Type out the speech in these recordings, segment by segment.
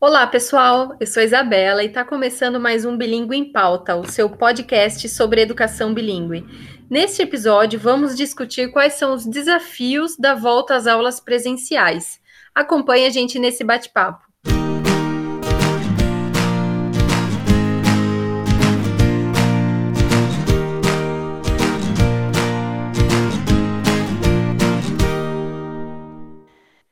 Olá, pessoal. Eu sou Isabela e está começando mais um Bilingue em Pauta, o seu podcast sobre educação bilíngue. Neste episódio, vamos discutir quais são os desafios da volta às aulas presenciais. Acompanhe a gente nesse bate-papo.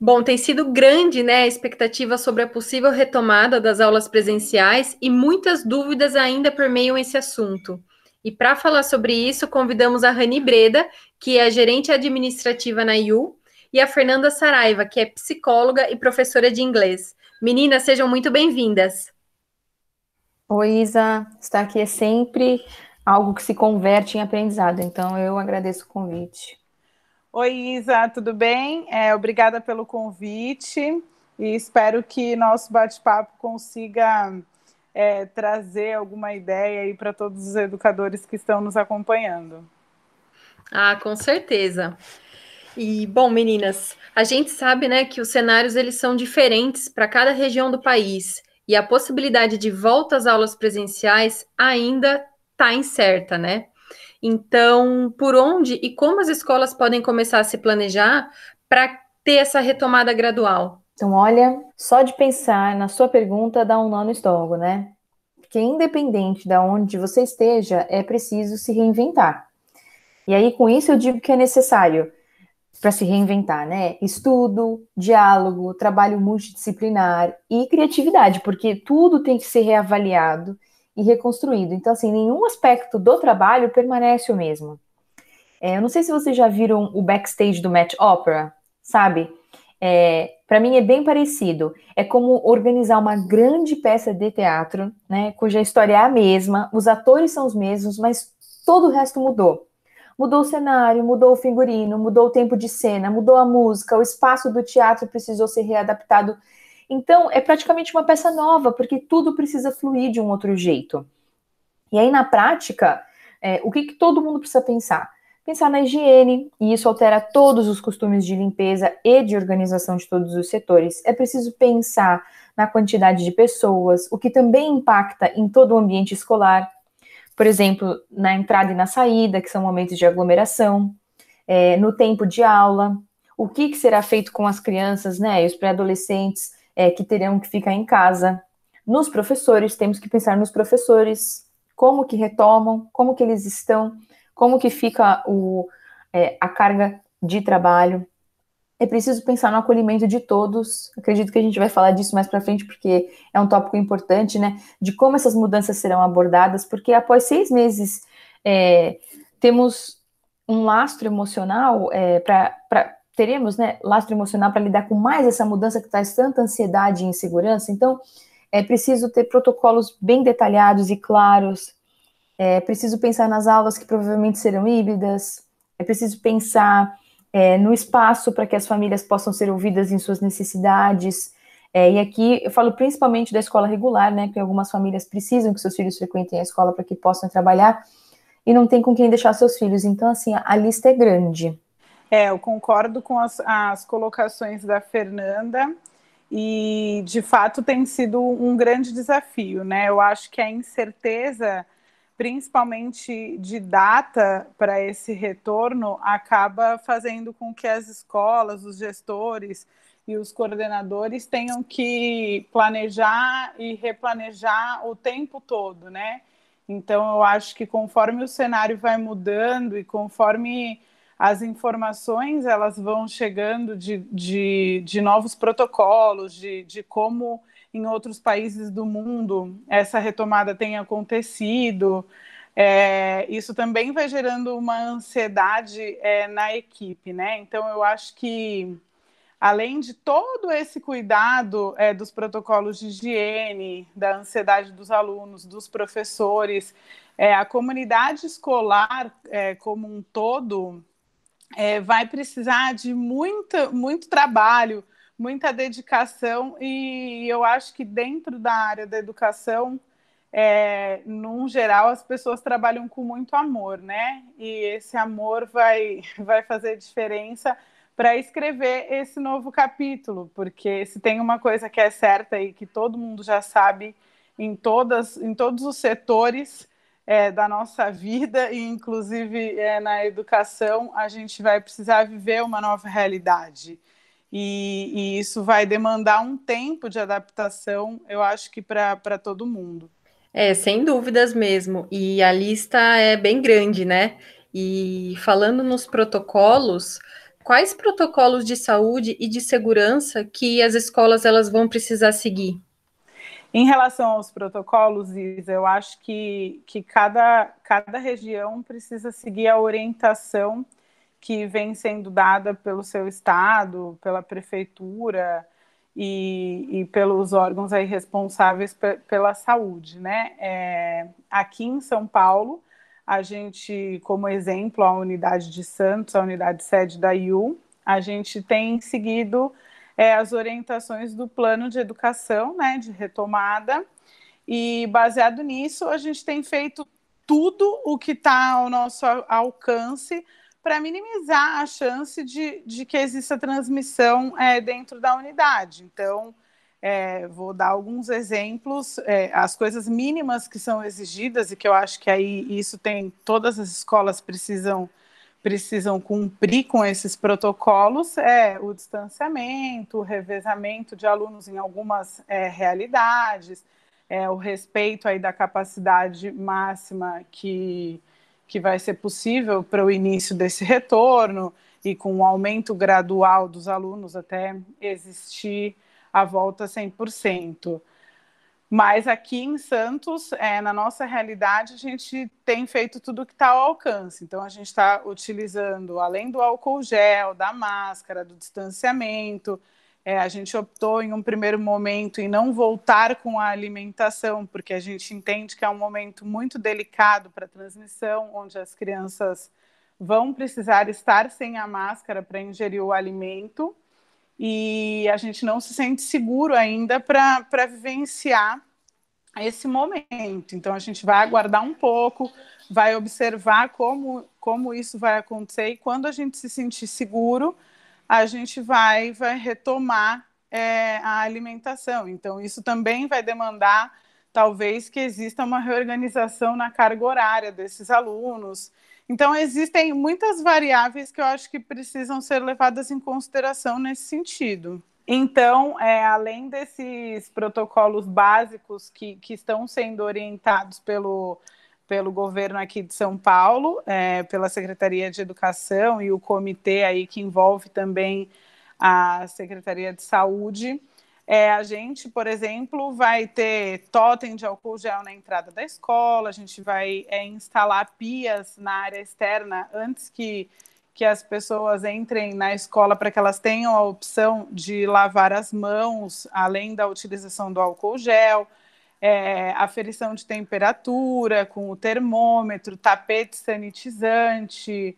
Bom, tem sido grande, né, a expectativa sobre a possível retomada das aulas presenciais e muitas dúvidas ainda permeiam esse assunto. E para falar sobre isso, convidamos a Rani Breda, que é gerente administrativa na IU, e a Fernanda Saraiva, que é psicóloga e professora de inglês. Meninas, sejam muito bem-vindas. Oi, Isa. Estar aqui é sempre algo que se converte em aprendizado, então eu agradeço o convite. Oi, Isa, tudo bem? É, obrigada pelo convite e espero que nosso bate-papo consiga é, trazer alguma ideia aí para todos os educadores que estão nos acompanhando. Ah, com certeza. E bom, meninas, a gente sabe, né, que os cenários eles são diferentes para cada região do país e a possibilidade de volta às aulas presenciais ainda está incerta, né? Então, por onde e como as escolas podem começar a se planejar para ter essa retomada gradual? Então, olha, só de pensar na sua pergunta dá um nó no estômago, né? Porque independente de onde você esteja, é preciso se reinventar. E aí, com isso, eu digo que é necessário para se reinventar, né? Estudo, diálogo, trabalho multidisciplinar e criatividade, porque tudo tem que ser reavaliado e reconstruído. Então, assim, nenhum aspecto do trabalho permanece o mesmo. É, eu não sei se vocês já viram o backstage do Met Opera, sabe? É, para mim é bem parecido. É como organizar uma grande peça de teatro, né, cuja história é a mesma, os atores são os mesmos, mas todo o resto mudou. Mudou o cenário, mudou o figurino, mudou o tempo de cena, mudou a música, o espaço do teatro precisou ser readaptado então, é praticamente uma peça nova, porque tudo precisa fluir de um outro jeito. E aí, na prática, é, o que, que todo mundo precisa pensar? Pensar na higiene, e isso altera todos os costumes de limpeza e de organização de todos os setores. É preciso pensar na quantidade de pessoas, o que também impacta em todo o ambiente escolar. Por exemplo, na entrada e na saída, que são momentos de aglomeração, é, no tempo de aula, o que, que será feito com as crianças né, e os pré-adolescentes é, que terão que ficar em casa. Nos professores, temos que pensar nos professores, como que retomam, como que eles estão, como que fica o, é, a carga de trabalho. É preciso pensar no acolhimento de todos. Acredito que a gente vai falar disso mais para frente, porque é um tópico importante, né? De como essas mudanças serão abordadas, porque após seis meses é, temos um lastro emocional é, para teremos né, lastro emocional para lidar com mais essa mudança que traz tanta ansiedade e insegurança. Então, é preciso ter protocolos bem detalhados e claros. É preciso pensar nas aulas que provavelmente serão híbridas. É preciso pensar é, no espaço para que as famílias possam ser ouvidas em suas necessidades. É, e aqui eu falo principalmente da escola regular, né? Que algumas famílias precisam que seus filhos frequentem a escola para que possam trabalhar e não tem com quem deixar seus filhos. Então, assim, a lista é grande. É, eu concordo com as, as colocações da Fernanda e de fato tem sido um grande desafio, né? Eu acho que a incerteza, principalmente de data para esse retorno, acaba fazendo com que as escolas, os gestores e os coordenadores tenham que planejar e replanejar o tempo todo, né? Então eu acho que conforme o cenário vai mudando e conforme as informações elas vão chegando de, de, de novos protocolos, de, de como em outros países do mundo essa retomada tem acontecido. É, isso também vai gerando uma ansiedade é, na equipe, né? Então eu acho que além de todo esse cuidado é, dos protocolos de higiene, da ansiedade dos alunos, dos professores, é, a comunidade escolar é, como um todo é, vai precisar de muita, muito trabalho, muita dedicação, e eu acho que dentro da área da educação, é, num geral, as pessoas trabalham com muito amor, né? E esse amor vai, vai fazer diferença para escrever esse novo capítulo, porque se tem uma coisa que é certa e que todo mundo já sabe em, todas, em todos os setores é, da nossa vida, e inclusive é, na educação, a gente vai precisar viver uma nova realidade. E, e isso vai demandar um tempo de adaptação, eu acho que para todo mundo. É, sem dúvidas mesmo. E a lista é bem grande, né? E falando nos protocolos, quais protocolos de saúde e de segurança que as escolas elas vão precisar seguir? Em relação aos protocolos, Isa, eu acho que, que cada, cada região precisa seguir a orientação que vem sendo dada pelo seu estado, pela prefeitura e, e pelos órgãos aí responsáveis pela saúde, né? É, aqui em São Paulo, a gente, como exemplo, a unidade de Santos, a unidade sede da IU, a gente tem seguido é, as orientações do plano de educação, né, de retomada, e baseado nisso, a gente tem feito tudo o que está ao nosso alcance para minimizar a chance de, de que exista transmissão é, dentro da unidade. Então, é, vou dar alguns exemplos, é, as coisas mínimas que são exigidas e que eu acho que aí isso tem todas as escolas precisam precisam cumprir com esses protocolos é o distanciamento, o revezamento de alunos em algumas é, realidades, é, o respeito aí da capacidade máxima que, que vai ser possível para o início desse retorno e com um aumento gradual dos alunos até existir a volta 100%. Mas aqui em Santos, é, na nossa realidade, a gente tem feito tudo que está ao alcance. Então, a gente está utilizando, além do álcool gel, da máscara, do distanciamento, é, a gente optou em um primeiro momento em não voltar com a alimentação, porque a gente entende que é um momento muito delicado para a transmissão, onde as crianças vão precisar estar sem a máscara para ingerir o alimento e a gente não se sente seguro ainda para vivenciar esse momento. Então, a gente vai aguardar um pouco, vai observar como, como isso vai acontecer, e quando a gente se sentir seguro, a gente vai, vai retomar é, a alimentação. Então, isso também vai demandar, talvez, que exista uma reorganização na carga horária desses alunos. Então, existem muitas variáveis que eu acho que precisam ser levadas em consideração nesse sentido. Então, é, além desses protocolos básicos que, que estão sendo orientados pelo, pelo governo aqui de São Paulo, é, pela Secretaria de Educação e o comitê aí que envolve também a Secretaria de Saúde, é, a gente, por exemplo, vai ter totem de álcool gel na entrada da escola, a gente vai é, instalar pias na área externa antes que, que as pessoas entrem na escola para que elas tenham a opção de lavar as mãos, além da utilização do álcool gel. É, aferição de temperatura com o termômetro, tapete sanitizante,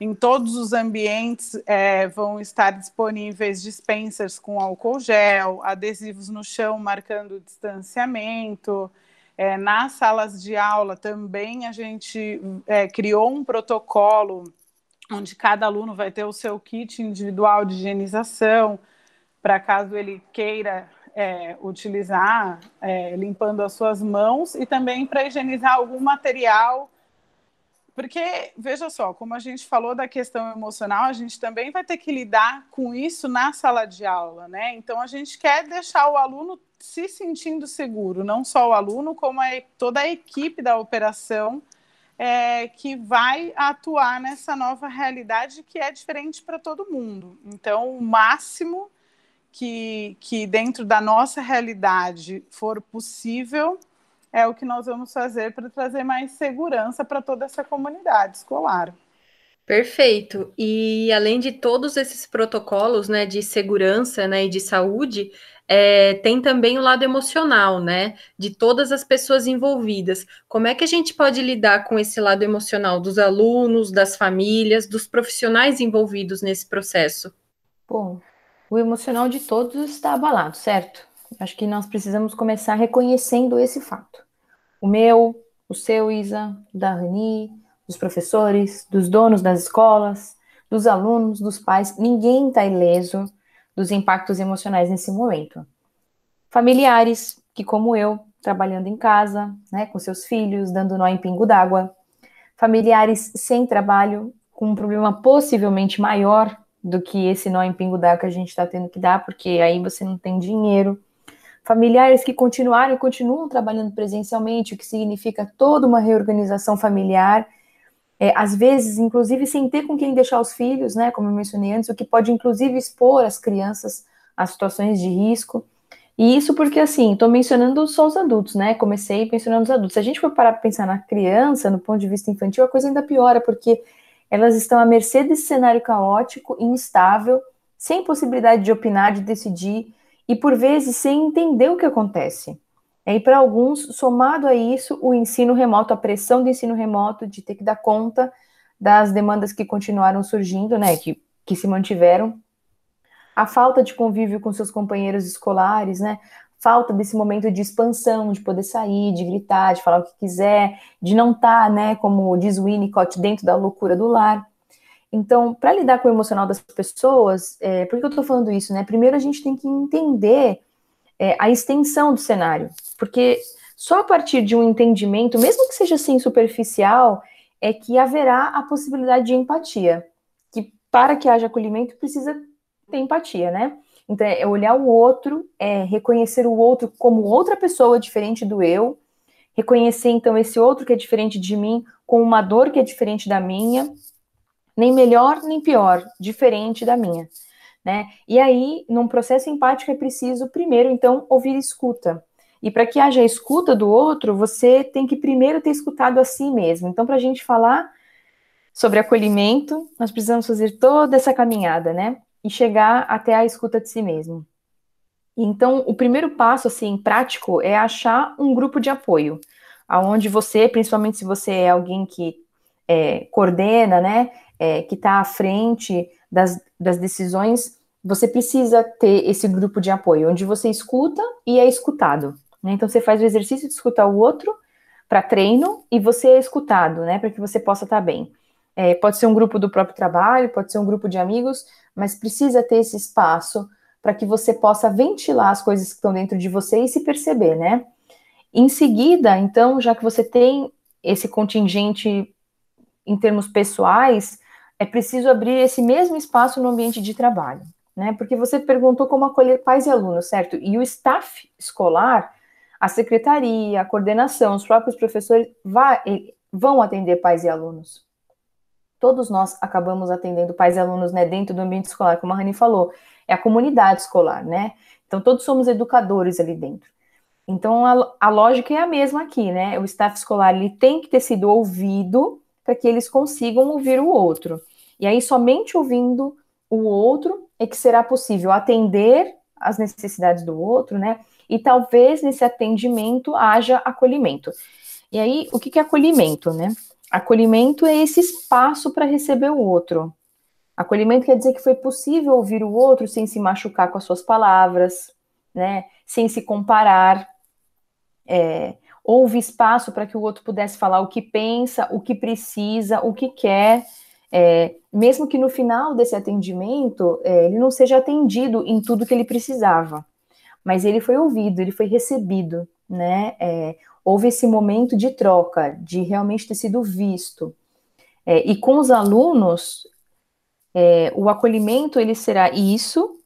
em todos os ambientes é, vão estar disponíveis dispensers com álcool gel, adesivos no chão marcando o distanciamento. É, nas salas de aula também a gente é, criou um protocolo onde cada aluno vai ter o seu kit individual de higienização, para caso ele queira é, utilizar, é, limpando as suas mãos, e também para higienizar algum material porque, veja só, como a gente falou da questão emocional, a gente também vai ter que lidar com isso na sala de aula, né? Então, a gente quer deixar o aluno se sentindo seguro, não só o aluno, como a, toda a equipe da operação é, que vai atuar nessa nova realidade que é diferente para todo mundo. Então, o máximo que, que dentro da nossa realidade for possível é o que nós vamos fazer para trazer mais segurança para toda essa comunidade escolar. Perfeito. E além de todos esses protocolos, né, de segurança, né, e de saúde, é, tem também o lado emocional, né, de todas as pessoas envolvidas. Como é que a gente pode lidar com esse lado emocional dos alunos, das famílias, dos profissionais envolvidos nesse processo? Bom, o emocional de todos está abalado, certo? Acho que nós precisamos começar reconhecendo esse fato. O meu, o seu, Isa, da Rani, dos professores, dos donos das escolas, dos alunos, dos pais, ninguém está ileso dos impactos emocionais nesse momento. Familiares que, como eu, trabalhando em casa, né, com seus filhos, dando nó em pingo d'água. Familiares sem trabalho, com um problema possivelmente maior do que esse nó em pingo d'água que a gente está tendo que dar, porque aí você não tem dinheiro. Familiares que continuaram e continuam trabalhando presencialmente, o que significa toda uma reorganização familiar é, às vezes, inclusive, sem ter com quem deixar os filhos, né, como eu mencionei antes, o que pode, inclusive, expor as crianças a situações de risco. E isso porque, assim, estou mencionando só os adultos, né, comecei mencionando os adultos. Se a gente for parar para pensar na criança, no ponto de vista infantil, a coisa ainda piora, porque elas estão à mercê desse cenário caótico, instável, sem possibilidade de opinar, de decidir, e por vezes sem entender o que acontece. E para alguns, somado a isso, o ensino remoto, a pressão do ensino remoto, de ter que dar conta das demandas que continuaram surgindo, né, que, que se mantiveram, a falta de convívio com seus companheiros escolares, né, falta desse momento de expansão, de poder sair, de gritar, de falar o que quiser, de não estar, tá, né, como diz o Winnicott, dentro da loucura do lar. Então, para lidar com o emocional das pessoas, é, por que eu estou falando isso, né? Primeiro a gente tem que entender é, a extensão do cenário, porque só a partir de um entendimento, mesmo que seja assim superficial, é que haverá a possibilidade de empatia. Que para que haja acolhimento precisa ter empatia, né? Então é olhar o outro, é reconhecer o outro como outra pessoa diferente do eu, reconhecer então esse outro que é diferente de mim com uma dor que é diferente da minha, nem melhor nem pior, diferente da minha né? E aí, num processo empático, é preciso, primeiro, então, ouvir escuta. E para que haja escuta do outro, você tem que primeiro ter escutado a si mesmo. Então, para a gente falar sobre acolhimento, nós precisamos fazer toda essa caminhada, né? E chegar até a escuta de si mesmo. Então, o primeiro passo, assim, prático, é achar um grupo de apoio, aonde você, principalmente se você é alguém que é, coordena, né, é, que está à frente das, das decisões, você precisa ter esse grupo de apoio, onde você escuta e é escutado. Né? Então, você faz o exercício de escutar o outro para treino e você é escutado, né? Para que você possa estar tá bem. É, pode ser um grupo do próprio trabalho, pode ser um grupo de amigos, mas precisa ter esse espaço para que você possa ventilar as coisas que estão dentro de você e se perceber, né? Em seguida, então, já que você tem esse contingente em termos pessoais, é preciso abrir esse mesmo espaço no ambiente de trabalho, né? Porque você perguntou como acolher pais e alunos, certo? E o staff escolar, a secretaria, a coordenação, os próprios professores vai, vão atender pais e alunos. Todos nós acabamos atendendo pais e alunos, né, dentro do ambiente escolar, como a Rani falou, é a comunidade escolar, né? Então todos somos educadores ali dentro. Então a, a lógica é a mesma aqui, né? O staff escolar ele tem que ter sido ouvido para que eles consigam ouvir o outro. E aí, somente ouvindo o outro é que será possível atender às necessidades do outro, né? E talvez nesse atendimento haja acolhimento. E aí, o que é acolhimento, né? Acolhimento é esse espaço para receber o outro. Acolhimento quer dizer que foi possível ouvir o outro sem se machucar com as suas palavras, né? Sem se comparar. É, houve espaço para que o outro pudesse falar o que pensa, o que precisa, o que quer, é, mesmo que no final desse atendimento é, ele não seja atendido em tudo que ele precisava, mas ele foi ouvido, ele foi recebido, né? É, houve esse momento de troca, de realmente ter sido visto. É, e com os alunos, é, o acolhimento ele será isso,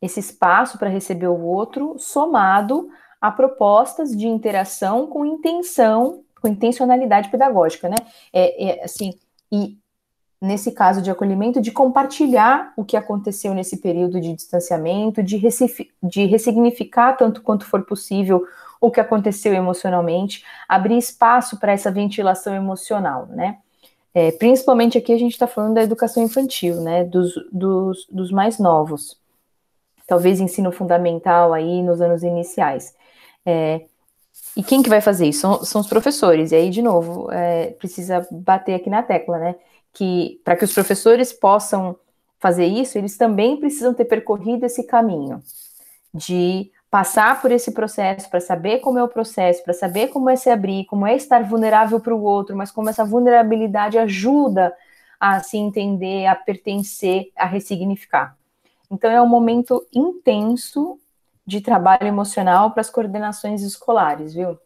esse espaço para receber o outro, somado a propostas de interação com intenção, com intencionalidade pedagógica, né? É, é assim, e nesse caso de acolhimento, de compartilhar o que aconteceu nesse período de distanciamento, de, de ressignificar tanto quanto for possível o que aconteceu emocionalmente, abrir espaço para essa ventilação emocional, né? É, principalmente aqui a gente está falando da educação infantil, né? Dos, dos, dos mais novos. Talvez ensino fundamental aí nos anos iniciais. É, e quem que vai fazer isso? São, são os professores. E aí, de novo, é, precisa bater aqui na tecla, né? Que para que os professores possam fazer isso, eles também precisam ter percorrido esse caminho de passar por esse processo para saber como é o processo, para saber como é se abrir, como é estar vulnerável para o outro, mas como essa vulnerabilidade ajuda a se entender, a pertencer, a ressignificar. Então, é um momento intenso de trabalho emocional para as coordenações escolares, viu?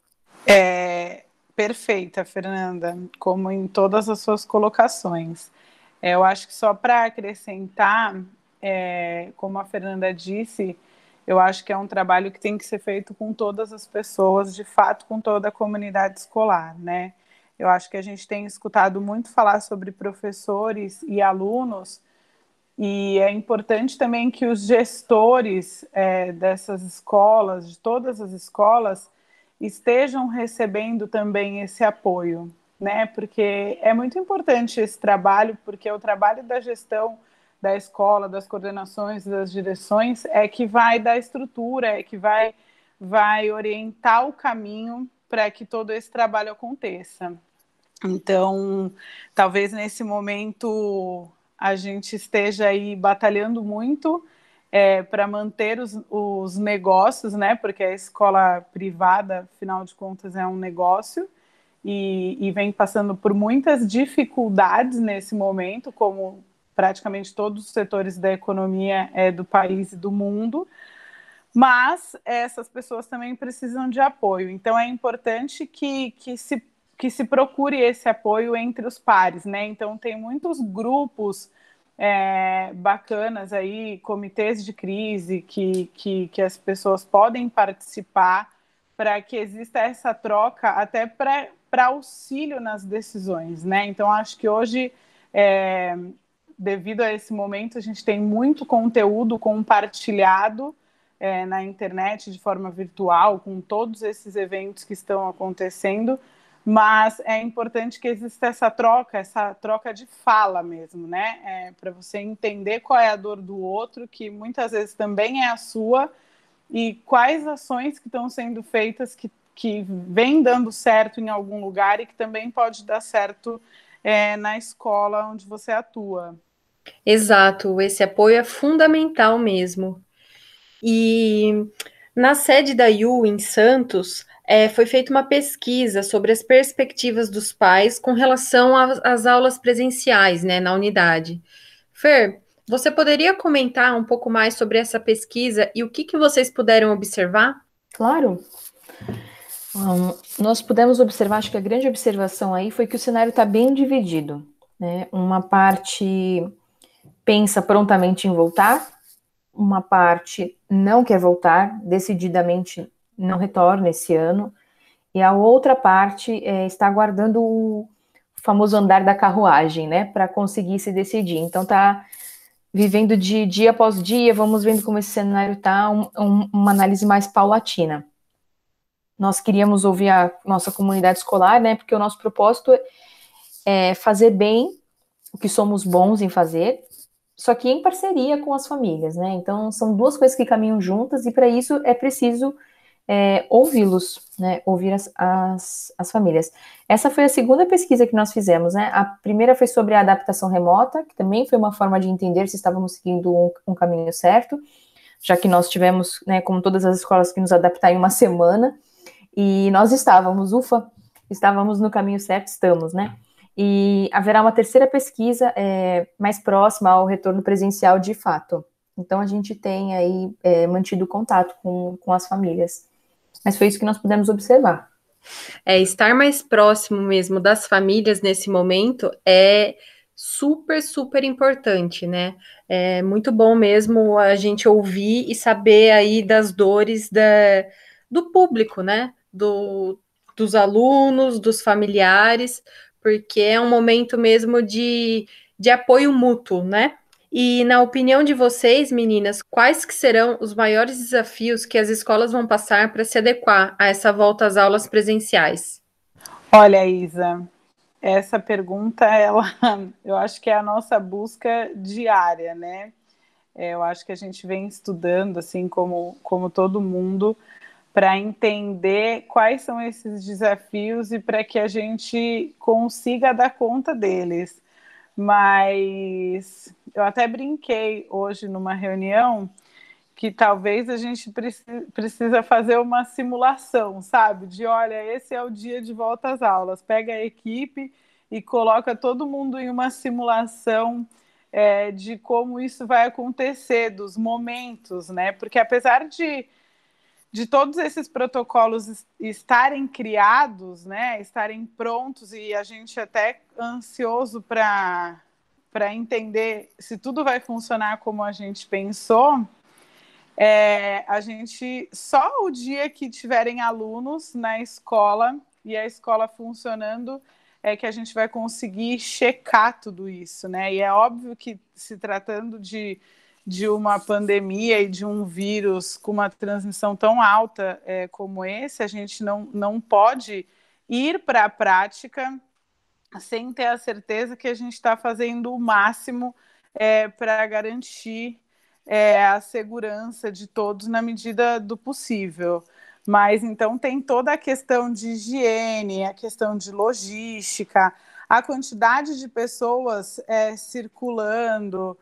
É perfeita, Fernanda, como em todas as suas colocações. É, eu acho que só para acrescentar, é, como a Fernanda disse, eu acho que é um trabalho que tem que ser feito com todas as pessoas, de fato, com toda a comunidade escolar, né? Eu acho que a gente tem escutado muito falar sobre professores e alunos, e é importante também que os gestores é, dessas escolas, de todas as escolas, estejam recebendo também esse apoio, né? Porque é muito importante esse trabalho, porque o trabalho da gestão da escola, das coordenações, das direções, é que vai dar estrutura, é que vai, vai orientar o caminho para que todo esse trabalho aconteça. Então, talvez nesse momento a gente esteja aí batalhando muito é, para manter os, os negócios, né? Porque a escola privada, afinal de contas, é um negócio e, e vem passando por muitas dificuldades nesse momento, como praticamente todos os setores da economia é, do país e do mundo. Mas essas pessoas também precisam de apoio. Então é importante que, que se que se procure esse apoio entre os pares, né? Então tem muitos grupos é, bacanas aí, comitês de crise que, que, que as pessoas podem participar para que exista essa troca até para auxílio nas decisões, né? Então acho que hoje é, devido a esse momento a gente tem muito conteúdo compartilhado é, na internet de forma virtual com todos esses eventos que estão acontecendo mas é importante que exista essa troca, essa troca de fala mesmo, né? É, Para você entender qual é a dor do outro, que muitas vezes também é a sua, e quais ações que estão sendo feitas que, que vem dando certo em algum lugar e que também pode dar certo é, na escola onde você atua. Exato, esse apoio é fundamental mesmo. E na sede da IU em Santos, é, foi feita uma pesquisa sobre as perspectivas dos pais com relação às aulas presenciais, né, na unidade. Fer, você poderia comentar um pouco mais sobre essa pesquisa e o que, que vocês puderam observar? Claro. Um, nós pudemos observar, acho que a grande observação aí foi que o cenário está bem dividido. Né? Uma parte pensa prontamente em voltar, uma parte não quer voltar, decididamente não retorna esse ano, e a outra parte é, está aguardando o famoso andar da carruagem, né, para conseguir se decidir. Então tá vivendo de dia após dia, vamos vendo como esse cenário tá, um, um, uma análise mais paulatina. Nós queríamos ouvir a nossa comunidade escolar, né, porque o nosso propósito é fazer bem o que somos bons em fazer, só que em parceria com as famílias, né? Então são duas coisas que caminham juntas e para isso é preciso é, ouvi-los, né, ouvir as, as, as, famílias. Essa foi a segunda pesquisa que nós fizemos, né? A primeira foi sobre a adaptação remota, que também foi uma forma de entender se estávamos seguindo um, um caminho certo, já que nós tivemos, né, como todas as escolas, que nos adaptar em uma semana, e nós estávamos, ufa, estávamos no caminho certo, estamos, né? E haverá uma terceira pesquisa é, mais próxima ao retorno presencial de fato. Então a gente tem aí é, mantido contato com, com as famílias. Mas foi isso que nós pudemos observar. É, estar mais próximo mesmo das famílias nesse momento é super, super importante, né? É muito bom mesmo a gente ouvir e saber aí das dores da, do público, né? Do, dos alunos, dos familiares, porque é um momento mesmo de, de apoio mútuo, né? E na opinião de vocês, meninas, quais que serão os maiores desafios que as escolas vão passar para se adequar a essa volta às aulas presenciais? Olha, Isa, essa pergunta, ela, eu acho que é a nossa busca diária, né? É, eu acho que a gente vem estudando, assim como, como todo mundo, para entender quais são esses desafios e para que a gente consiga dar conta deles. Mas eu até brinquei hoje numa reunião que talvez a gente precisa fazer uma simulação, sabe? De olha, esse é o dia de volta às aulas. Pega a equipe e coloca todo mundo em uma simulação é, de como isso vai acontecer, dos momentos, né? Porque apesar de, de todos esses protocolos estarem criados, né, estarem prontos e a gente até ansioso para para entender se tudo vai funcionar como a gente pensou, é, a gente só o dia que tiverem alunos na escola e a escola funcionando é que a gente vai conseguir checar tudo isso, né? E é óbvio que se tratando de, de uma pandemia e de um vírus com uma transmissão tão alta é, como esse, a gente não, não pode ir para a prática sem ter a certeza que a gente está fazendo o máximo é, para garantir é, a segurança de todos na medida do possível. Mas então tem toda a questão de higiene, a questão de logística, a quantidade de pessoas é, circulando,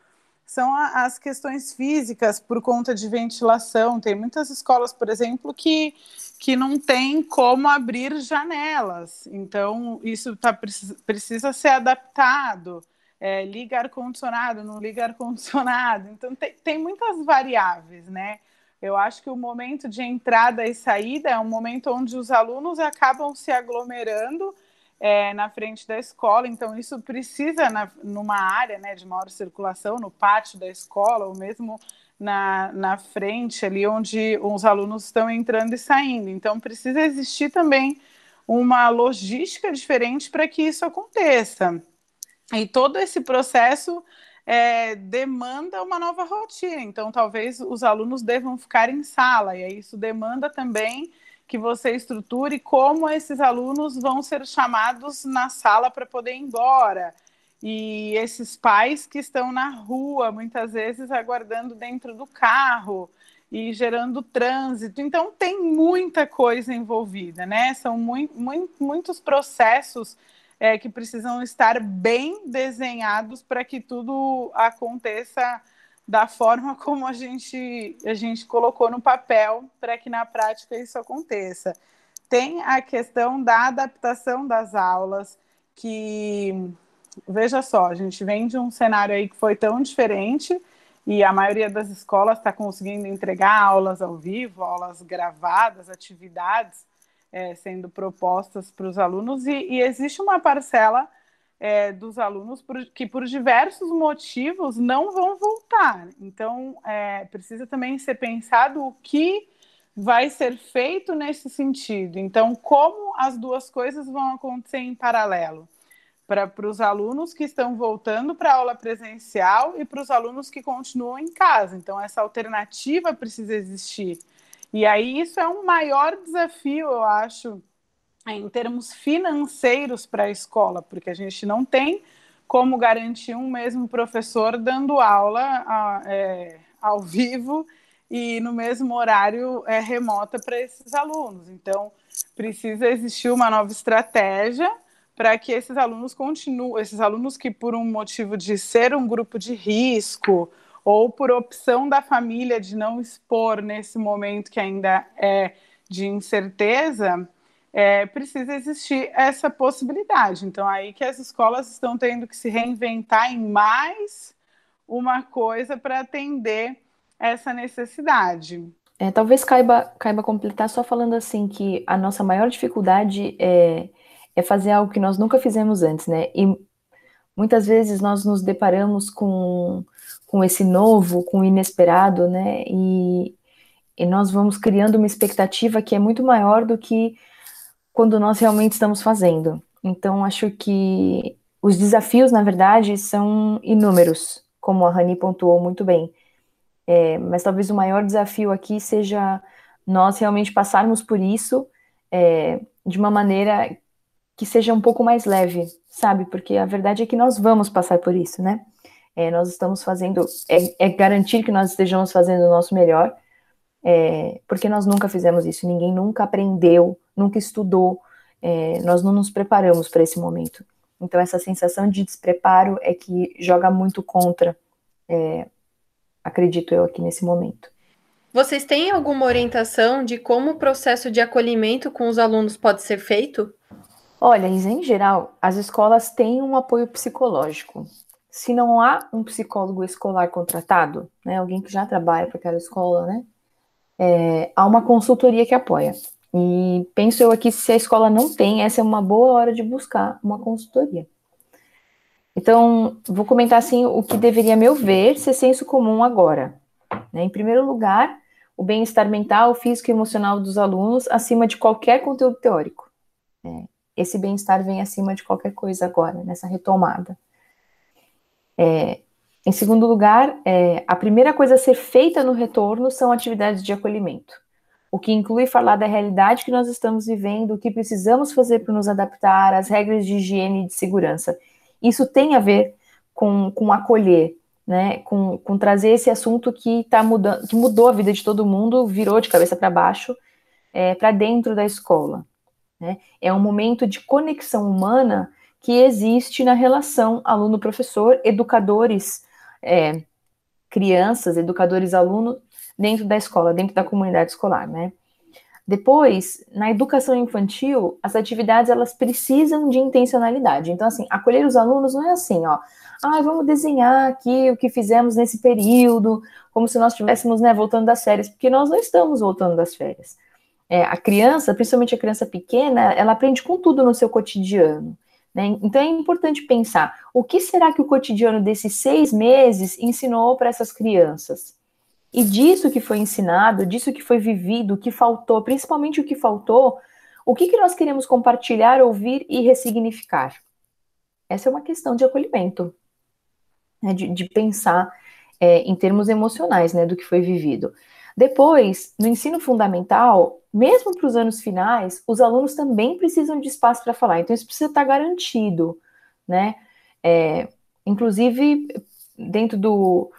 são a, as questões físicas por conta de ventilação. Tem muitas escolas, por exemplo, que, que não tem como abrir janelas. Então, isso tá, precisa ser adaptado. É, liga ar-condicionado, não liga ar-condicionado. Então, tem, tem muitas variáveis, né? Eu acho que o momento de entrada e saída é um momento onde os alunos acabam se aglomerando é, na frente da escola, então isso precisa, na, numa área né, de maior circulação, no pátio da escola, ou mesmo na, na frente, ali onde os alunos estão entrando e saindo. Então precisa existir também uma logística diferente para que isso aconteça. E todo esse processo é, demanda uma nova rotina. Então, talvez os alunos devam ficar em sala, e isso demanda também que você estruture como esses alunos vão ser chamados na sala para poder ir embora. E esses pais que estão na rua, muitas vezes aguardando dentro do carro e gerando trânsito. Então, tem muita coisa envolvida, né? São muito, muito, muitos processos é, que precisam estar bem desenhados para que tudo aconteça da forma como a gente, a gente colocou no papel para que na prática isso aconteça. Tem a questão da adaptação das aulas, que veja só, a gente vem de um cenário aí que foi tão diferente e a maioria das escolas está conseguindo entregar aulas ao vivo, aulas gravadas, atividades é, sendo propostas para os alunos, e, e, existe uma parcela é, dos alunos por, que, por diversos motivos, não vão voltar. Então, é, precisa também ser pensado o que vai ser feito nesse sentido. Então, como as duas coisas vão acontecer em paralelo? Para os alunos que estão voltando para a aula presencial e para os alunos que continuam em casa. Então, essa alternativa precisa existir. E aí isso é um maior desafio, eu acho, em termos financeiros para a escola, porque a gente não tem como garantir um mesmo professor dando aula a, é, ao vivo e no mesmo horário é, remota para esses alunos. Então, precisa existir uma nova estratégia para que esses alunos continuem, esses alunos que por um motivo de ser um grupo de risco ou por opção da família de não expor nesse momento que ainda é de incerteza, é, precisa existir essa possibilidade. Então, aí que as escolas estão tendo que se reinventar em mais uma coisa para atender essa necessidade. É, talvez caiba, caiba completar só falando assim que a nossa maior dificuldade é, é fazer algo que nós nunca fizemos antes, né? E muitas vezes nós nos deparamos com com esse novo, com o inesperado, né? E, e nós vamos criando uma expectativa que é muito maior do que quando nós realmente estamos fazendo. Então, acho que os desafios, na verdade, são inúmeros, como a Rani pontuou muito bem. É, mas talvez o maior desafio aqui seja nós realmente passarmos por isso é, de uma maneira que seja um pouco mais leve, sabe? Porque a verdade é que nós vamos passar por isso, né? É, nós estamos fazendo, é, é, garantir que nós estejamos fazendo o nosso melhor, é, porque nós nunca fizemos isso, ninguém nunca aprendeu, nunca estudou, é, nós não nos preparamos para esse momento. Então, essa sensação de despreparo é que joga muito contra, é, acredito eu, aqui nesse momento. Vocês têm alguma orientação de como o processo de acolhimento com os alunos pode ser feito? Olha, em geral, as escolas têm um apoio psicológico. Se não há um psicólogo escolar contratado, né, alguém que já trabalha para aquela escola, né, é, há uma consultoria que apoia. E penso eu aqui, se a escola não tem, essa é uma boa hora de buscar uma consultoria. Então, vou comentar assim o que deveria, a meu ver, ser senso comum agora. Né? Em primeiro lugar, o bem-estar mental, físico e emocional dos alunos acima de qualquer conteúdo teórico. É, esse bem-estar vem acima de qualquer coisa agora, nessa retomada. É, em segundo lugar, é, a primeira coisa a ser feita no retorno são atividades de acolhimento, o que inclui falar da realidade que nós estamos vivendo, o que precisamos fazer para nos adaptar, as regras de higiene e de segurança. Isso tem a ver com, com acolher, né, com, com trazer esse assunto que tá mudando, que mudou a vida de todo mundo, virou de cabeça para baixo, é, para dentro da escola. Né? É um momento de conexão humana que existe na relação aluno-professor, educadores é, crianças, educadores alunos dentro da escola, dentro da comunidade escolar, né? Depois, na educação infantil, as atividades elas precisam de intencionalidade. Então, assim, acolher os alunos não é assim, ó. Ah, vamos desenhar aqui o que fizemos nesse período, como se nós estivéssemos, né, voltando das férias, porque nós não estamos voltando das férias. É, a criança, principalmente a criança pequena, ela aprende com tudo no seu cotidiano. Né? Então é importante pensar o que será que o cotidiano desses seis meses ensinou para essas crianças? E disso que foi ensinado, disso que foi vivido, o que faltou, principalmente o que faltou, o que, que nós queremos compartilhar, ouvir e ressignificar? Essa é uma questão de acolhimento, né? de, de, pensar é, em termos emocionais né, do que foi vivido. Depois, no ensino fundamental, mesmo para os anos finais, os alunos também precisam de espaço para falar. Então, isso precisa estar garantido, né? É, inclusive, dentro do,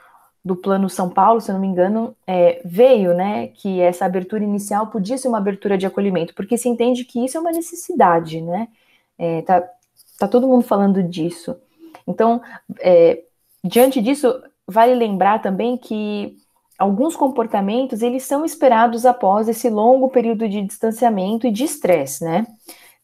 do plano São Paulo, se eu não me engano, é, veio, né, que essa abertura inicial podia ser uma abertura de acolhimento, porque se entende que isso é uma necessidade, né? É, tá, tá todo mundo falando disso. Então, é, diante disso, vale lembrar também que alguns comportamentos eles são esperados após esse longo período de distanciamento e de estresse, né?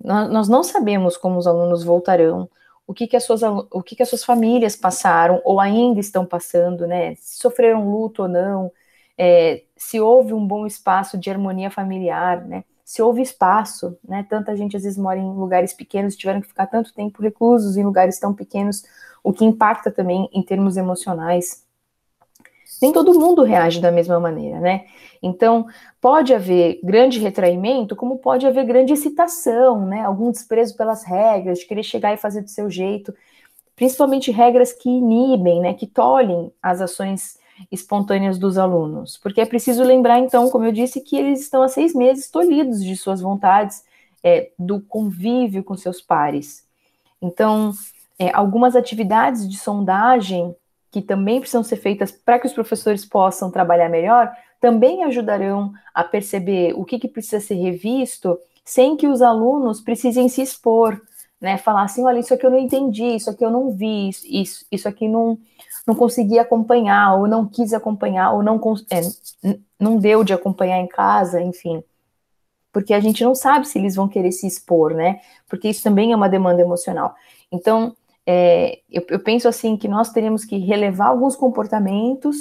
Nós não sabemos como os alunos voltarão, o que, que, as, suas, o que, que as suas famílias passaram ou ainda estão passando, né? Se sofreram luto ou não, é, se houve um bom espaço de harmonia familiar, né? Se houve espaço, né? Tanta gente às vezes mora em lugares pequenos, tiveram que ficar tanto tempo reclusos em lugares tão pequenos, o que impacta também em termos emocionais nem todo mundo reage da mesma maneira, né? Então, pode haver grande retraimento, como pode haver grande excitação, né? Algum desprezo pelas regras, de querer chegar e fazer do seu jeito, principalmente regras que inibem, né? Que tolhem as ações espontâneas dos alunos. Porque é preciso lembrar, então, como eu disse, que eles estão há seis meses tolhidos de suas vontades, é, do convívio com seus pares. Então, é, algumas atividades de sondagem que também precisam ser feitas para que os professores possam trabalhar melhor, também ajudarão a perceber o que, que precisa ser revisto, sem que os alunos precisem se expor, né? Falar assim, olha, isso aqui eu não entendi, isso aqui eu não vi, isso, isso aqui não, não consegui acompanhar, ou não quis acompanhar, ou não, é, não deu de acompanhar em casa, enfim. Porque a gente não sabe se eles vão querer se expor, né? Porque isso também é uma demanda emocional. Então, é, eu, eu, penso assim que nós teremos que relevar alguns comportamentos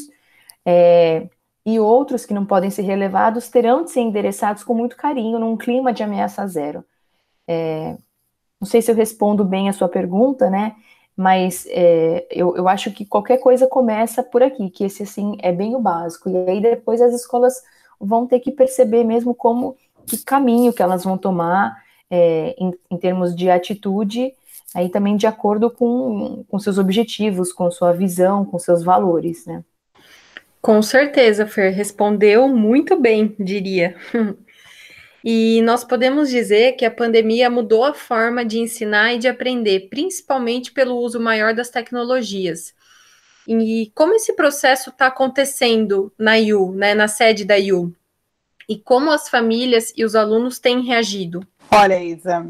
é, e outros que não podem ser relevados terão de ser endereçados com muito carinho, num clima de ameaça zero. É, não sei se eu respondo bem a sua pergunta, né? Mas é, eu, eu acho que qualquer coisa começa por aqui, que esse assim é bem o básico. E aí depois as escolas vão ter que perceber mesmo como que caminho que elas vão tomar é, em, em termos de atitude aí também de acordo com, com seus objetivos, com sua visão, com seus valores, né? Com certeza, Fer, respondeu muito bem, diria. E nós podemos dizer que a pandemia mudou a forma de ensinar e de aprender, principalmente pelo uso maior das tecnologias. E como esse processo está acontecendo na IU, né, na sede da IU? E como as famílias e os alunos têm reagido? Olha, Isa,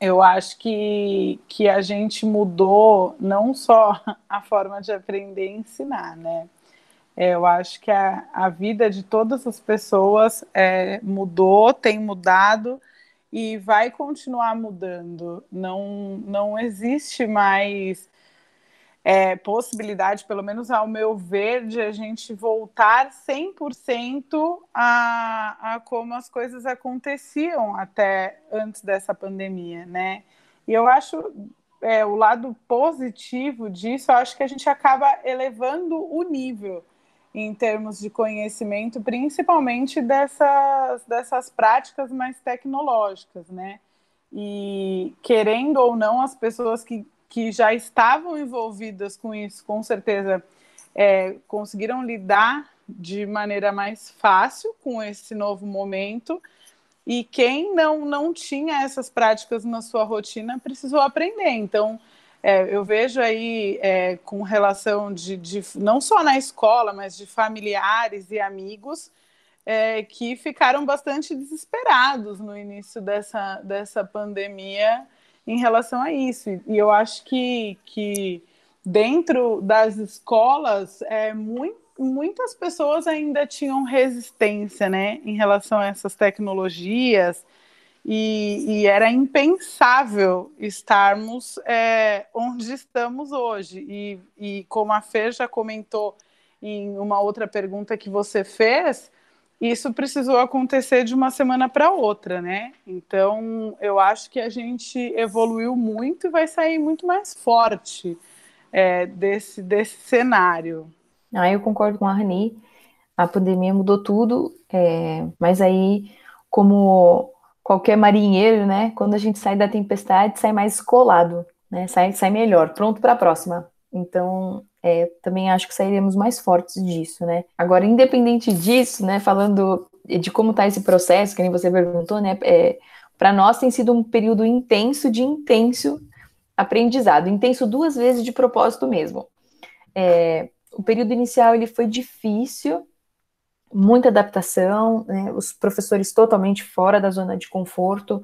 eu acho que, que a gente mudou não só a forma de aprender e ensinar, né? É, eu acho que a, a vida de todas as pessoas é, mudou, tem mudado, e vai continuar mudando. Não, não existe mais é, possibilidade, pelo menos ao meu ver, de a gente voltar 100% a, a como as coisas aconteciam até antes dessa pandemia, né? E eu acho é, o lado positivo disso, eu acho que a gente acaba elevando o nível em termos de conhecimento, principalmente dessas, dessas práticas mais tecnológicas, né? E querendo ou não, as pessoas que que já estavam envolvidas com isso, com certeza é, conseguiram lidar de maneira mais fácil com esse novo momento. E quem não, não tinha essas práticas na sua rotina precisou aprender. Então, é, eu vejo aí é, com relação de, de, não só na escola, mas de familiares e amigos é, que ficaram bastante desesperados no início dessa, dessa pandemia em relação a isso. E eu acho que, que dentro das escolas, é, muito, muitas pessoas ainda tinham resistência né, em relação a essas tecnologias. E, e era impensável estarmos é, onde estamos hoje. E, e como a Fer já comentou em uma outra pergunta que você fez, isso precisou acontecer de uma semana para outra, né? Então, eu acho que a gente evoluiu muito e vai sair muito mais forte é, desse, desse cenário. Ah, eu concordo com a Rani. A pandemia mudou tudo, é, mas aí, como qualquer marinheiro, né? Quando a gente sai da tempestade, sai mais colado, né? Sai, sai melhor, pronto para a próxima. Então, é, também acho que sairemos mais fortes disso, né? Agora, independente disso, né, falando de como está esse processo, que nem você perguntou, né, é, para nós tem sido um período intenso de intenso aprendizado, intenso duas vezes de propósito mesmo. É, o período inicial ele foi difícil, muita adaptação, né, os professores totalmente fora da zona de conforto,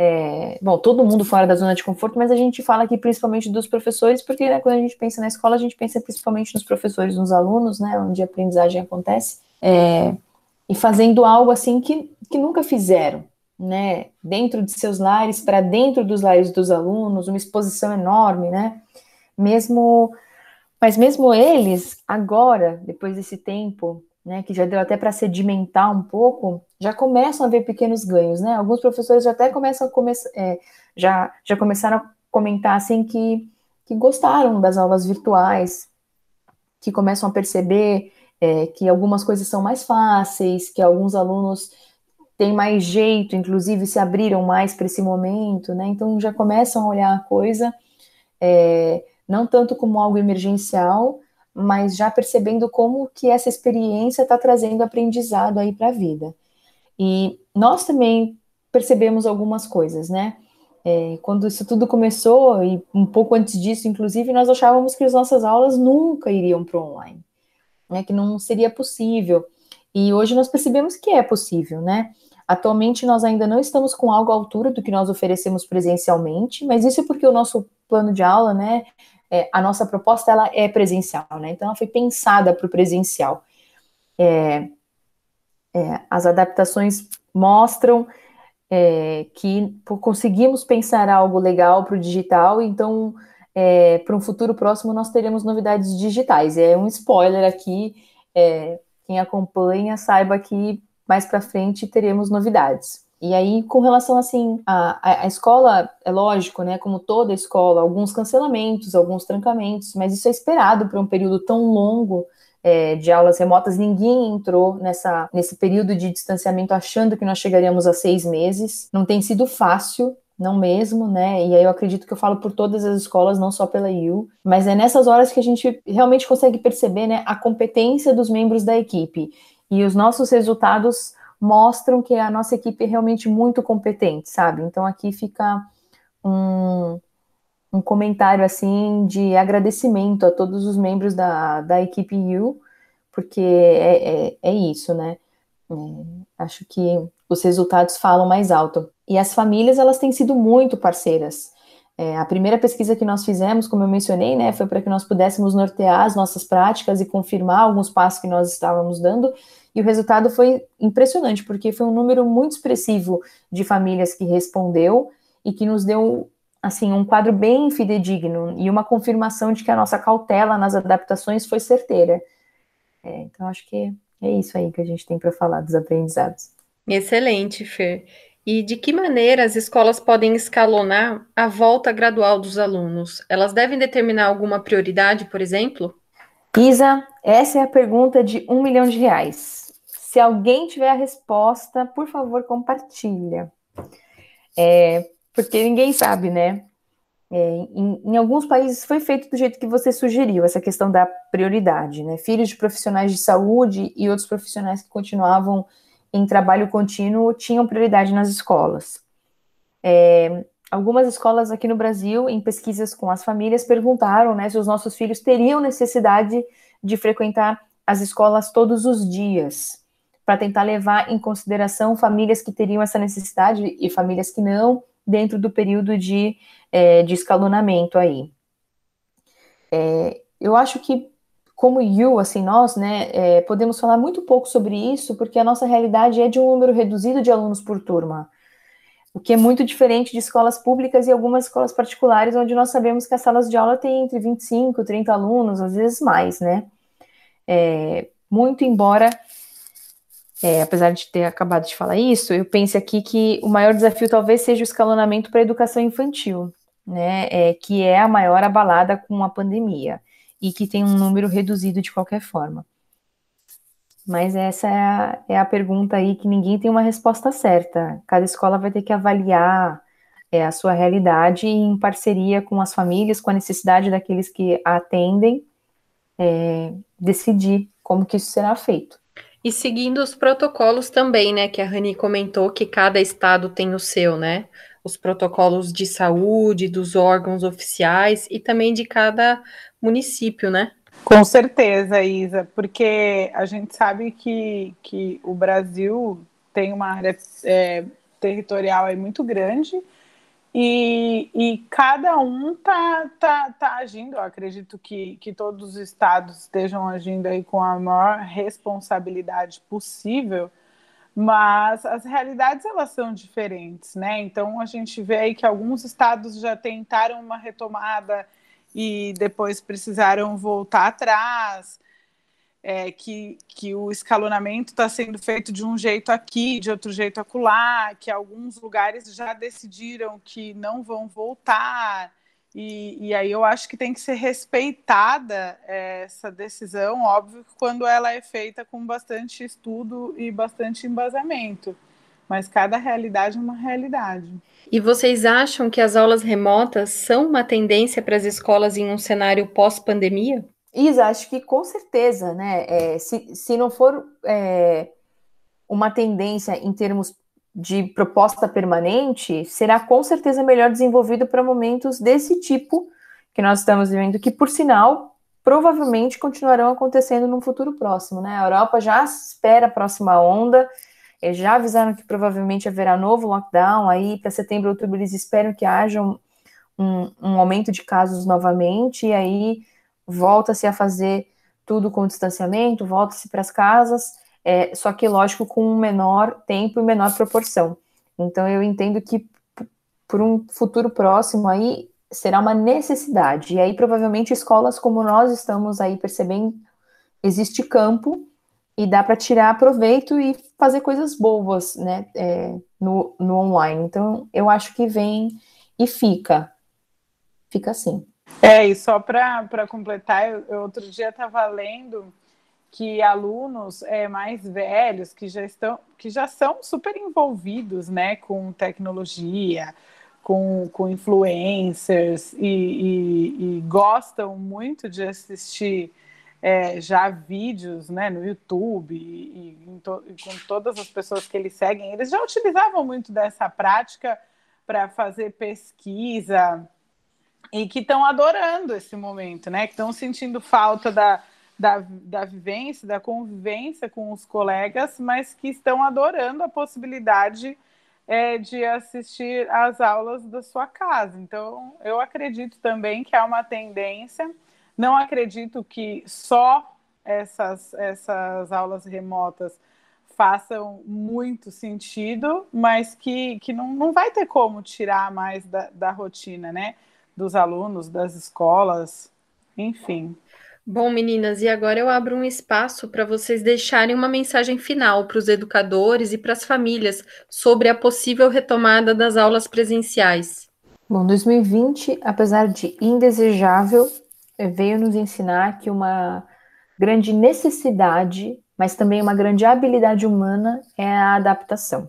é, bom, todo mundo fora da zona de conforto, mas a gente fala aqui principalmente dos professores, porque né, quando a gente pensa na escola, a gente pensa principalmente nos professores, nos alunos, né, onde a aprendizagem acontece, é, e fazendo algo assim que, que nunca fizeram, né, dentro de seus lares, para dentro dos lares dos alunos, uma exposição enorme, né, mesmo, mas mesmo eles, agora, depois desse tempo, né, que já deu até para sedimentar um pouco, já começam a ver pequenos ganhos, né? Alguns professores já até começam come é, já, já começaram a comentar assim que, que gostaram das aulas virtuais, que começam a perceber é, que algumas coisas são mais fáceis, que alguns alunos têm mais jeito, inclusive se abriram mais para esse momento, né? Então já começam a olhar a coisa é, não tanto como algo emergencial, mas já percebendo como que essa experiência está trazendo aprendizado aí para a vida. E nós também percebemos algumas coisas, né? É, quando isso tudo começou, e um pouco antes disso, inclusive, nós achávamos que as nossas aulas nunca iriam para online, né? Que não seria possível. E hoje nós percebemos que é possível, né? Atualmente nós ainda não estamos com algo à altura do que nós oferecemos presencialmente, mas isso é porque o nosso plano de aula, né, é, a nossa proposta ela é presencial, né? Então ela foi pensada para o presencial. É, é, as adaptações mostram é, que conseguimos pensar algo legal para o digital, então é, para um futuro próximo nós teremos novidades digitais. É um spoiler aqui, é, quem acompanha saiba que mais para frente teremos novidades. E aí, com relação assim, a, a, escola, é lógico, né? Como toda escola, alguns cancelamentos, alguns trancamentos, mas isso é esperado para um período tão longo é, de aulas remotas. Ninguém entrou nessa, nesse período de distanciamento achando que nós chegaríamos a seis meses. Não tem sido fácil, não mesmo, né? E aí eu acredito que eu falo por todas as escolas, não só pela IU, mas é nessas horas que a gente realmente consegue perceber, né, a competência dos membros da equipe e os nossos resultados mostram que a nossa equipe é realmente muito competente, sabe? Então aqui fica um, um comentário assim de agradecimento a todos os membros da, da equipe U, porque é, é, é isso, né? É, acho que os resultados falam mais alto. E as famílias, elas têm sido muito parceiras. É, a primeira pesquisa que nós fizemos, como eu mencionei, né, foi para que nós pudéssemos nortear as nossas práticas e confirmar alguns passos que nós estávamos dando, e o resultado foi impressionante, porque foi um número muito expressivo de famílias que respondeu e que nos deu assim um quadro bem fidedigno e uma confirmação de que a nossa cautela nas adaptações foi certeira. É, então acho que é isso aí que a gente tem para falar dos aprendizados. Excelente, Fer. E de que maneira as escolas podem escalonar a volta gradual dos alunos? Elas devem determinar alguma prioridade, por exemplo? Isa, essa é a pergunta de um milhão de reais. Se alguém tiver a resposta, por favor, compartilha. É, porque ninguém sabe, né? É, em, em, alguns países foi feito do jeito que você sugeriu, essa questão da prioridade, né? Filhos de profissionais de saúde e outros profissionais que continuavam em trabalho contínuo tinham prioridade nas escolas. É, algumas escolas aqui no Brasil, em pesquisas com as famílias, perguntaram né, se os nossos filhos teriam necessidade de frequentar as escolas todos os dias, para tentar levar em consideração famílias que teriam essa necessidade e famílias que não, dentro do período de, é, de escalonamento aí. É, eu acho que como you, assim, nós, né, é, podemos falar muito pouco sobre isso, porque a nossa realidade é de um número reduzido de alunos por turma, o que é muito diferente de escolas públicas e algumas escolas particulares, onde nós sabemos que as salas de aula têm entre 25 e 30 alunos, às vezes mais, né? É, muito embora, é, apesar de ter acabado de falar isso, eu pense aqui que o maior desafio talvez seja o escalonamento para a educação infantil, né, é, que é a maior abalada com a pandemia e que tem um número reduzido de qualquer forma. Mas essa é a, é a pergunta aí que ninguém tem uma resposta certa. Cada escola vai ter que avaliar é, a sua realidade em parceria com as famílias, com a necessidade daqueles que a atendem, é, decidir como que isso será feito. E seguindo os protocolos também, né, que a Rani comentou que cada estado tem o seu, né? Os protocolos de saúde, dos órgãos oficiais e também de cada município, né? Com certeza, Isa, porque a gente sabe que, que o Brasil tem uma área é, territorial aí muito grande e, e cada um tá, tá, tá agindo. Eu acredito que, que todos os estados estejam agindo aí com a maior responsabilidade possível, mas as realidades elas são diferentes, né? Então a gente vê aí que alguns estados já tentaram uma retomada e depois precisaram voltar atrás, é, que, que o escalonamento está sendo feito de um jeito aqui, de outro jeito acolá, que alguns lugares já decidiram que não vão voltar. E, e aí eu acho que tem que ser respeitada é, essa decisão, óbvio, quando ela é feita com bastante estudo e bastante embasamento. Mas cada realidade é uma realidade. E vocês acham que as aulas remotas são uma tendência para as escolas em um cenário pós-pandemia? Isa, acho que com certeza, né? É, se, se não for é, uma tendência em termos de proposta permanente, será com certeza melhor desenvolvido para momentos desse tipo que nós estamos vivendo, que, por sinal, provavelmente continuarão acontecendo no futuro próximo, né? A Europa já espera a próxima onda, já avisaram que provavelmente haverá novo lockdown, aí para setembro, outubro eles esperam que haja um, um, um aumento de casos novamente, e aí volta-se a fazer tudo com distanciamento, volta-se para as casas, é, só que, lógico, com menor tempo e menor proporção. Então, eu entendo que por um futuro próximo aí será uma necessidade. E aí, provavelmente, escolas como nós estamos aí percebendo, existe campo e dá para tirar proveito e fazer coisas boas, né, é, no, no online. Então, eu acho que vem e fica. Fica assim. É, e só para completar, eu, eu, outro dia estava lendo que alunos é, mais velhos que já estão que já são super envolvidos né, com tecnologia, com, com influencers e, e, e gostam muito de assistir é, já vídeos né, no YouTube e, e, to, e, com todas as pessoas que eles seguem, eles já utilizavam muito dessa prática para fazer pesquisa e que estão adorando esse momento, né? Que estão sentindo falta da, da, da vivência, da convivência com os colegas, mas que estão adorando a possibilidade é, de assistir às aulas da sua casa. Então, eu acredito também que há uma tendência não acredito que só essas, essas aulas remotas façam muito sentido, mas que, que não, não vai ter como tirar mais da, da rotina, né? Dos alunos, das escolas, enfim. Bom, meninas, e agora eu abro um espaço para vocês deixarem uma mensagem final para os educadores e para as famílias sobre a possível retomada das aulas presenciais. Bom, 2020, apesar de indesejável, veio nos ensinar que uma grande necessidade mas também uma grande habilidade humana é a adaptação.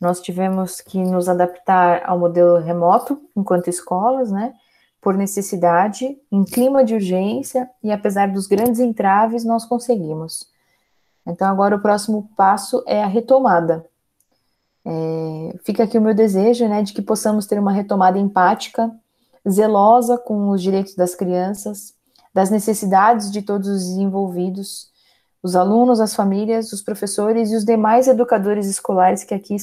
Nós tivemos que nos adaptar ao modelo remoto enquanto escolas, né? Por necessidade, em clima de urgência e apesar dos grandes entraves, nós conseguimos. Então, agora o próximo passo é a retomada. É, fica aqui o meu desejo, né, de que possamos ter uma retomada empática, zelosa com os direitos das crianças, das necessidades de todos os envolvidos, os alunos, as famílias, os professores e os demais educadores escolares que aqui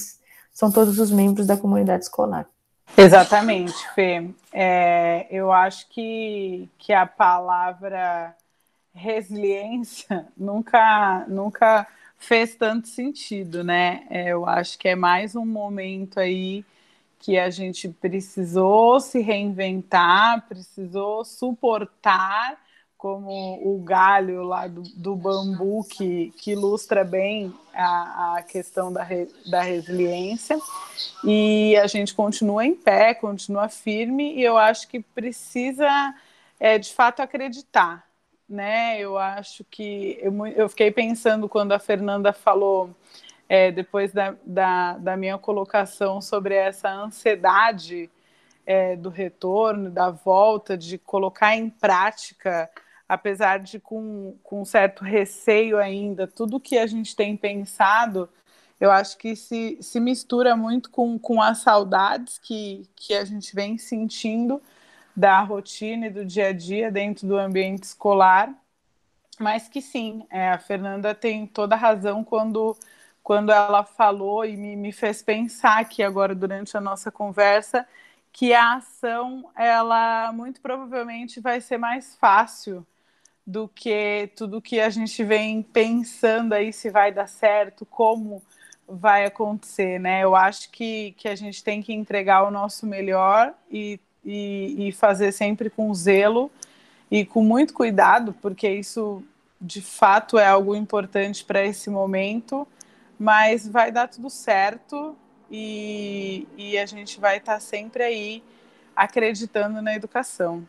são todos os membros da comunidade escolar. Exatamente, Fê. É, eu acho que, que a palavra resiliência nunca, nunca fez tanto sentido, né? É, eu acho que é mais um momento aí que a gente precisou se reinventar, precisou suportar como o galho lá do, do bambu, que, que ilustra bem a, a questão da, re, da resiliência. E a gente continua em pé, continua firme, e eu acho que precisa, é, de fato, acreditar. Né? Eu acho que. Eu, eu fiquei pensando quando a Fernanda falou. É, depois da, da, da, minha colocação sobre essa ansiedade é, do retorno, da volta, de colocar em prática apesar de com, com certo receio ainda, tudo que a gente tem pensado, eu acho que se, se mistura muito com, com as saudades que, que a gente vem sentindo da rotina e do dia a dia dentro do ambiente escolar, mas que sim, é, a Fernanda tem toda a razão quando, quando ela falou e me, me fez pensar aqui agora durante a nossa conversa que a ação ela muito provavelmente vai ser mais fácil do que tudo que a gente vem pensando aí se vai dar certo, como vai acontecer, né? Eu acho que, que a gente tem que entregar o nosso melhor e, e, e fazer sempre com zelo e com muito cuidado, porque isso de fato é algo importante para esse momento, mas vai dar tudo certo e, e a gente vai estar tá sempre aí acreditando na educação.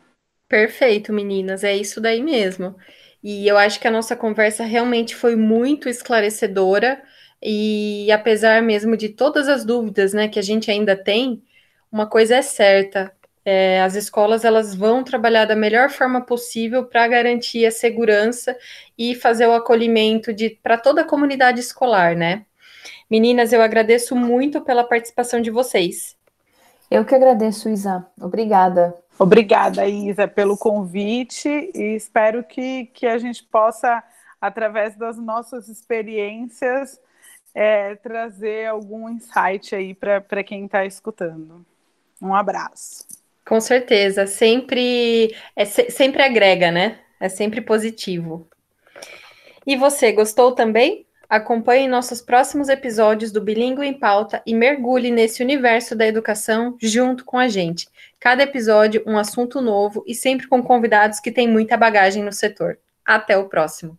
Perfeito, meninas, é isso daí mesmo. E eu acho que a nossa conversa realmente foi muito esclarecedora e apesar mesmo de todas as dúvidas, né, que a gente ainda tem, uma coisa é certa, é, as escolas elas vão trabalhar da melhor forma possível para garantir a segurança e fazer o acolhimento de para toda a comunidade escolar, né? Meninas, eu agradeço muito pela participação de vocês. Eu que agradeço, Isa. Obrigada. Obrigada, Isa, pelo convite e espero que, que a gente possa, através das nossas experiências, é, trazer algum insight aí para quem está escutando. Um abraço. Com certeza, sempre é sempre agrega, né? É sempre positivo. E você gostou também? Acompanhe nossos próximos episódios do Bilingue em Pauta e mergulhe nesse universo da educação junto com a gente. Cada episódio, um assunto novo e sempre com convidados que têm muita bagagem no setor. Até o próximo!